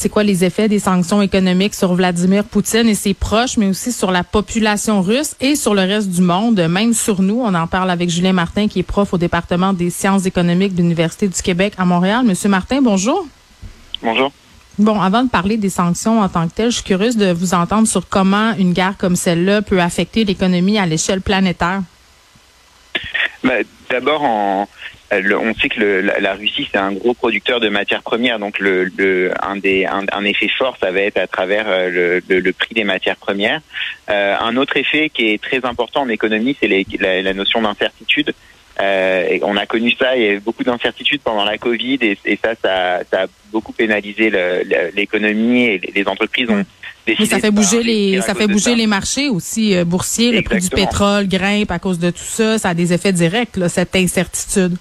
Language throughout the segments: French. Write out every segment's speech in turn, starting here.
C'est quoi les effets des sanctions économiques sur Vladimir Poutine et ses proches, mais aussi sur la population russe et sur le reste du monde, même sur nous. On en parle avec Julien Martin, qui est prof au département des sciences économiques de l'Université du Québec à Montréal. Monsieur Martin, bonjour. Bonjour. Bon, avant de parler des sanctions en tant que telles, je suis curieuse de vous entendre sur comment une guerre comme celle-là peut affecter l'économie à l'échelle planétaire. Ben, D'abord, en, le- on sait que le- la, la Russie c'est un gros producteur de matières premières, donc le, le- un des un, un effet fort, ça va être à travers euh, le, prix des matières premières. Euh, un autre effet qui est très important en économie, c'est les- la, la notion d'incertitude. Euh, et on a connu ça, il y a eu beaucoup d'incertitudes pendant la Covid et, et ça, ça, ça a beaucoup pénalisé le- le- l'économie et les- entreprises ont décidé Mais ça fait bouger les, ça fait bouger ça. les marchés aussi euh, boursiers. Le prix du pétrole grimpe à cause de tout ça. Ça a des effets directs, là, cette incertitude.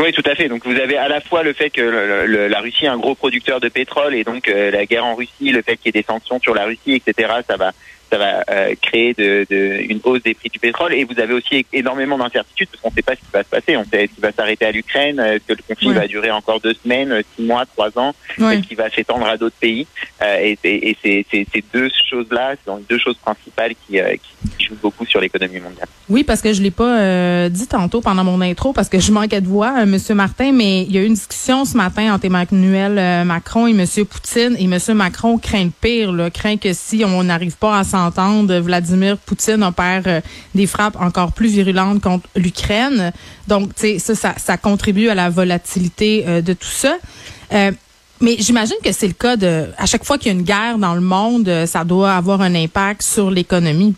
Oui, tout à fait. Donc vous avez à la fois le fait que le- la Russie est un gros producteur de pétrole et donc euh, la guerre en Russie, le fait qu'il y ait des sanctions sur la Russie, etc. Ça va ça va euh, créer de, de- une hausse des prix du pétrole et vous avez aussi énormément d'incertitudes parce qu'on ne sait pas ce qui va se passer. On sait ce qui va s'arrêter à l'Ukraine, euh, est-ce que le conflit Ouais. va durer encore deux semaines, euh, six mois, trois ans, Ouais. est-ce qu'il va s'étendre à d'autres pays? Euh, et et, ces deux choses-là, ce sont les deux choses principales qui, euh, qui jouent beaucoup sur l'économie mondiale. Oui, parce que je l'ai pas dit tantôt pendant mon intro, parce que je manquais de voix, euh, Monsieur Martin, mais il y a eu une discussion ce matin entre Emmanuel Macron et Monsieur Poutine, et Monsieur Macron craint le pire, là, craint que si on n'arrive pas à s'entendre, Vladimir Poutine opère euh, des frappes encore plus virulentes contre l'Ukraine. Donc, tu sais, ça, ça, ça contribue à la volatilité euh, de tout ça. Euh, mais j'imagine que c'est le cas de, à chaque fois qu'il y a une guerre dans le monde, ça doit avoir un impact sur l'économie.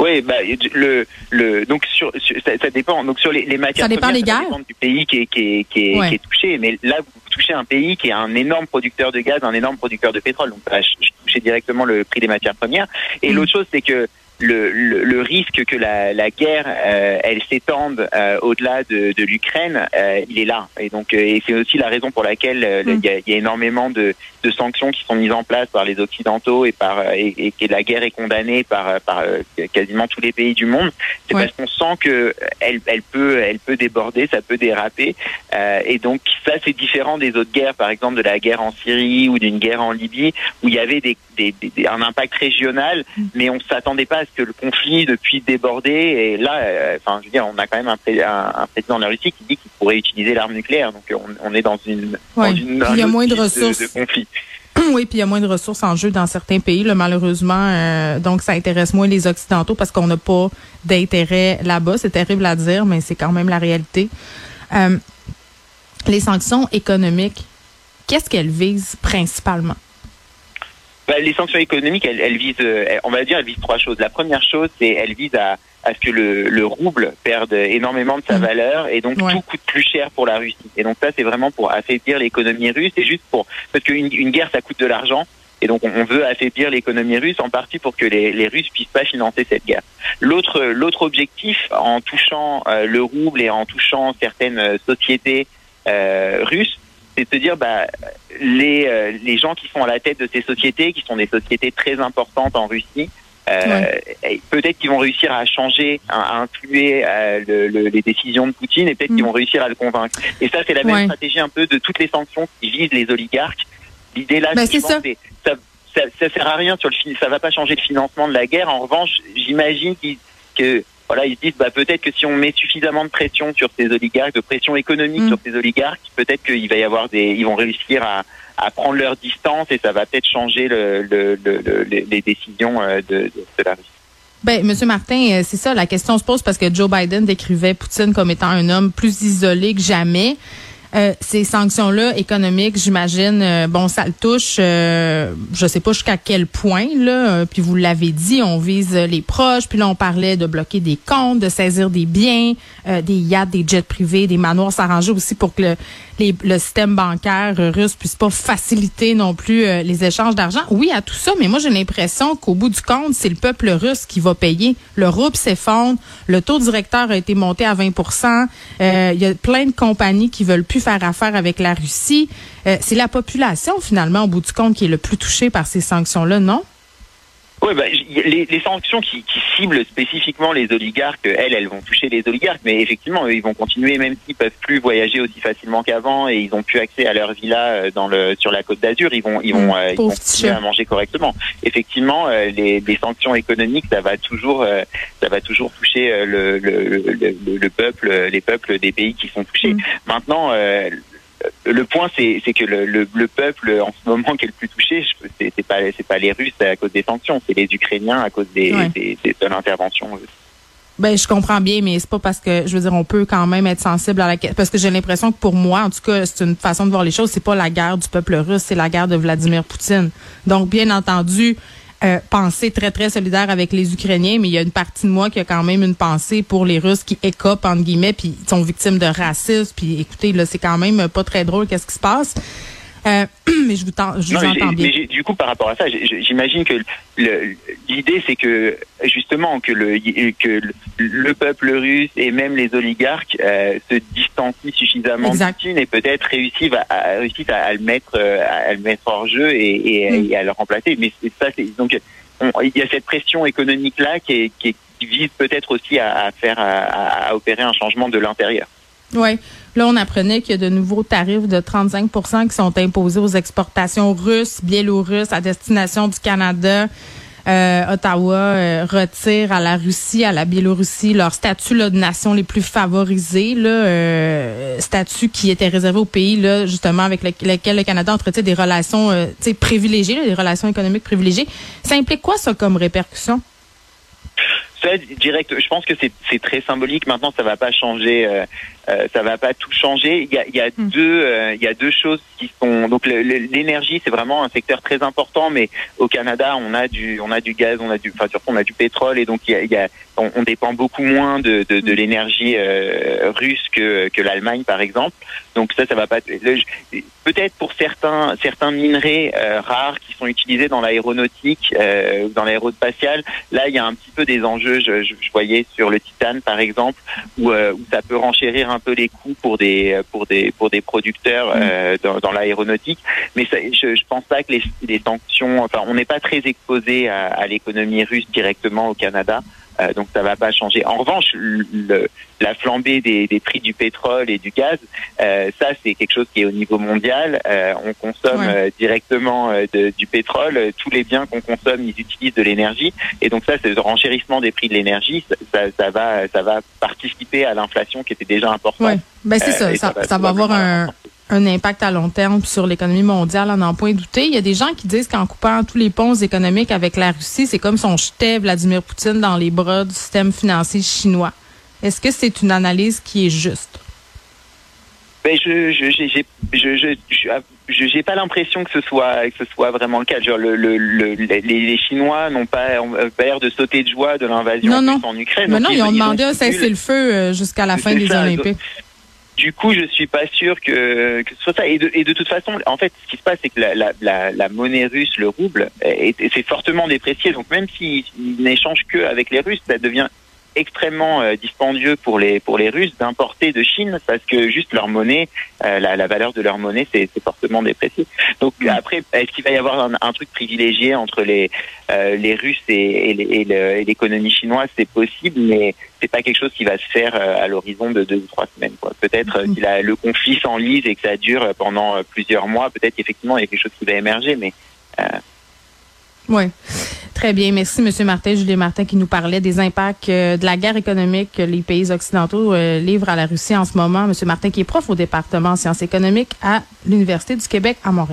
Oui, bah, le, le, donc sur, sur- ça, ça dépend. Donc sur les, les matières Ça dépend premières, des ça guerres. dépend du pays qui est, qui est, qui est, Ouais. qui est touché. Mais là, vous touchez un pays qui est un énorme producteur de gaz, un énorme producteur de pétrole. Donc, ça va ch- toucher directement le prix des matières premières. Et Mm. l'autre chose, c'est que le, le, le risque que la, la guerre, euh, elle s'étende euh, au-delà de, de l'Ukraine, euh, il est là. Et donc, et c'est aussi la raison pour laquelle Mm. il y, a, il y a énormément de, de sanctions qui sont mises en place par les occidentaux et par et, et que la guerre est condamnée par par quasiment tous les pays du monde. C'est Ouais. parce qu'on sent que elle elle peut elle peut déborder, ça peut déraper. Et donc ça c'est différent des autres guerres, par exemple de la guerre en Syrie ou d'une guerre en Libye où il y avait des, des, un impact régional, mais on s'attendait pas à que le conflit depuis débordé. Et là, euh, enfin je veux dire, on a quand même un, pré- un, un président de la Russie qui dit qu'il pourrait utiliser l'arme nucléaire. Donc on, on est dans une Ouais. dans une Puis il y a moins de ressources. de conflit. Oui, puis il y a moins de ressources en jeu dans certains pays, là, malheureusement. euh, donc, ça intéresse moins les Occidentaux parce qu'on n'a pas d'intérêt là-bas. C'est terrible à dire, mais c'est quand même la réalité. Euh, les sanctions économiques, qu'est-ce qu'elles visent principalement? Bah, les sanctions économiques, elles, elles visent, euh, on va dire, elles visent trois choses. La première chose, c'est elles visent à, à ce que le, le rouble perde énormément de sa Mhm. valeur et donc Ouais. tout coûte plus cher pour la Russie. Et donc ça, c'est vraiment pour affaiblir l'économie russe. C'est juste pour parce qu'une une guerre, ça coûte de l'argent. Et donc, on- on veut affaiblir l'économie russe en partie pour que les, les Russes puissent pas financer cette guerre. L'autre, l'autre objectif, en touchant euh, le rouble et en touchant certaines euh, sociétés euh, russes, c'est de se dire, bah, les, euh, les gens qui sont à la tête de ces sociétés, qui sont des sociétés très importantes en Russie, euh, peut-être qu'ils vont réussir à changer, à, à influer euh, le- le- les décisions de Poutine et peut-être Mm. qu'ils vont réussir à le convaincre. Et ça, c'est la même Ouais. stratégie un peu de toutes les sanctions qui visent les oligarques. L'idée là, je c'est ça. ça, ça, ça sert à rien sur le ça va pas changer le financement de la guerre. En revanche, j'imagine qu'ils que voilà, ils se disent bah peut-être que si on met suffisamment de pression sur ces oligarques, de pression économique Mm. sur ces oligarques, peut-être qu'il va y avoir des, ils vont réussir à, à prendre leur distance et ça va peut-être changer le, le, le- le- les, décisions euh, de, de, de la Russie. Ben, Monsieur Martin, c'est ça. La question se pose parce que Joe Biden décrivait Poutine comme étant un homme plus isolé que jamais. Euh, ces sanctions-là économiques, j'imagine, euh, bon, ça le touche, euh, je sais pas jusqu'à quel point, là, euh, puis vous l'avez dit, on vise les proches, puis là, on parlait de bloquer des comptes, de saisir des biens, des yachts, des jets privés, des manoirs, s'arranger aussi pour que le, le système bancaire russe puisse pas faciliter non plus les échanges d'argent. Oui, à tout ça, mais moi, j'ai l'impression qu'au bout du compte, c'est le peuple russe qui va payer. Le rouble s'effondre, le taux directeur a été monté à 20 Il y a plein de compagnies qui veulent plus faire affaire avec la Russie. Euh, c'est la population, finalement, au bout du compte, qui est le plus touchée par ces sanctions-là, non? Oui, bah, les, les, sanctions qui, qui, ciblent spécifiquement les oligarques, elles, elles vont toucher les oligarques, mais effectivement, eux, ils vont continuer, même s'ils peuvent plus voyager aussi facilement qu'avant et ils ont plus accès à leur villa euh, dans le sur la Côte d'Azur, ils vont ils vont, mmh, euh, ils vont continuer à manger correctement. Effectivement, euh, les, les, sanctions économiques, ça va toujours ça va toujours toucher le, le, le, le, peuple, les peuples des pays qui sont touchés. Mmh. Maintenant le point, c'est que le, le, le, peuple en ce moment qui est le plus touché, c'est pas c'est pas les Russes à cause des sanctions, c'est les Ukrainiens à cause des, des, des de l'intervention. Ben, je comprends bien, mais c'est pas parce que, je veux dire, on peut quand même être sensible à la parce que j'ai l'impression que pour moi, en tout cas, c'est une façon de voir les choses. C'est pas la guerre du peuple russe, c'est la guerre de Vladimir Poutine. Donc, bien entendu, euh, pensée très, très solidaire avec les Ukrainiens, mais il y a une partie de moi qui a quand même une pensée pour les Russes qui écopent, entre guillemets, puis sont victimes de racisme. Puis écoutez, là, c'est quand même pas très drôle qu'est-ce qui se passe. Euh, mais je vous, je vous entends bien. Mais du coup, par rapport à ça, j'imagine que l'idée, c'est que justement que le que le peuple russe et même les oligarques euh, se distancient suffisamment de et peut-être réussissent à, réussissent à, le mettre euh, à le mettre hors jeu et, et, mm. et à le remplacer. Mais ça, c'est donc il y a cette pression économique là qui, qui, vise peut-être aussi à, à faire à, à opérer un changement de l'intérieur. Oui. Là, on apprenait qu'il y a de nouveaux tarifs de 35% qui sont imposés aux exportations russes, biélorusses à destination du Canada. Euh, Ottawa euh, retire à la Russie, à la Biélorussie leur statut là, de nation les plus favorisées, là, euh, statut qui était réservé aux pays là, justement avec lesquels le Canada entretient des relations euh, privilégiées, des relations économiques privilégiées. Ça implique quoi ça comme répercussion? direct, je pense que c'est très symbolique. Maintenant, ça va pas changer, euh, euh, ça va pas tout changer. Il y a, il y a hmm. deux, euh, il y a deux choses qui sont. Donc l'énergie, c'est vraiment un secteur très important. Mais au Canada, on a du, on a du gaz, on a du, enfin surtout on a du pétrole, et donc il y a, il y a on, on, dépend beaucoup moins de, de, de hmm. l'énergie russe que que l'Allemagne, par exemple. Donc ça, ça va pas. Peut-être pour certains certains minerais rares qui sont utilisés dans l'aéronautique, dans l'aérospatial, là il y a un petit peu des enjeux je, voyais sur le titane par exemple, où, euh, où, ça peut renchérir un peu les coûts pour des pour des pour des producteurs mm. euh, dans, dans l'aéronautique. Mais ça, je, je pense pas que les, les sanctions, enfin, on n'est pas très exposé à, à l'économie russe directement au Canada. Euh, donc ça va pas changer. En revanche, le, la flambée des, des, prix du pétrole et du gaz, euh, ça c'est quelque chose qui est au niveau mondial. Euh, on consomme euh, directement euh, de, du pétrole. Tous les biens qu'on consomme, ils utilisent de l'énergie. Et donc ça, c'est le renchérissement des prix de l'énergie. Ça, ça, va, ça va participer à l'inflation qui était déjà importante. Ouais. Ben c'est ça. Ça, ça, va avoir un un impact à long terme sur l'économie mondiale, en n'en point douter. Il y a des gens qui disent qu'en coupant tous les ponts économiques avec la Russie, c'est comme si on jetait Vladimir Poutine dans les bras du système financier chinois. Est-ce que c'est une analyse qui est juste? Ben, je je j'ai je je j'ai pas l'impression que ce soit que ce soit vraiment le cas. Genre, le, le, le les, Chinois n'ont pas, pas l'air de sauter de joie de l'invasion en Ukraine. Mais non, ils, ont demandé un cessez-le-feu euh, jusqu'à la fin des Olympiques. Du coup, je suis pas sûr que, ce soit ça. Et de, et de toute façon, en fait, ce qui se passe, c'est que la, la, la, la, monnaie russe, le rouble, c'est fortement déprécié. Donc, même s'ils n'échangent que avec les Russes, ça devient extrêmement euh, dispendieux pour les pour les Russes d'importer de Chine parce que juste leur monnaie, euh, la, la, valeur de leur monnaie, c'est fortement déprécié. Donc mm. après, est-ce qu'il va y avoir un, un, truc privilégié entre les euh, les Russes et, et l'économie chinoise? C'est possible, mais c'est pas quelque chose qui va se faire à l'horizon de deux ou trois semaines. Peut-être mm. si la, le conflit s'enlise et que ça dure pendant plusieurs mois, peut-être effectivement il y a quelque chose qui va émerger, mais oui. Très bien. Merci, M. Martin, Julien Martin, qui nous parlait des impacts euh, de la guerre économique que les pays occidentaux euh, livrent à la Russie en ce moment. M. Martin, qui est prof au département en sciences économiques à l'Université du Québec à Montréal.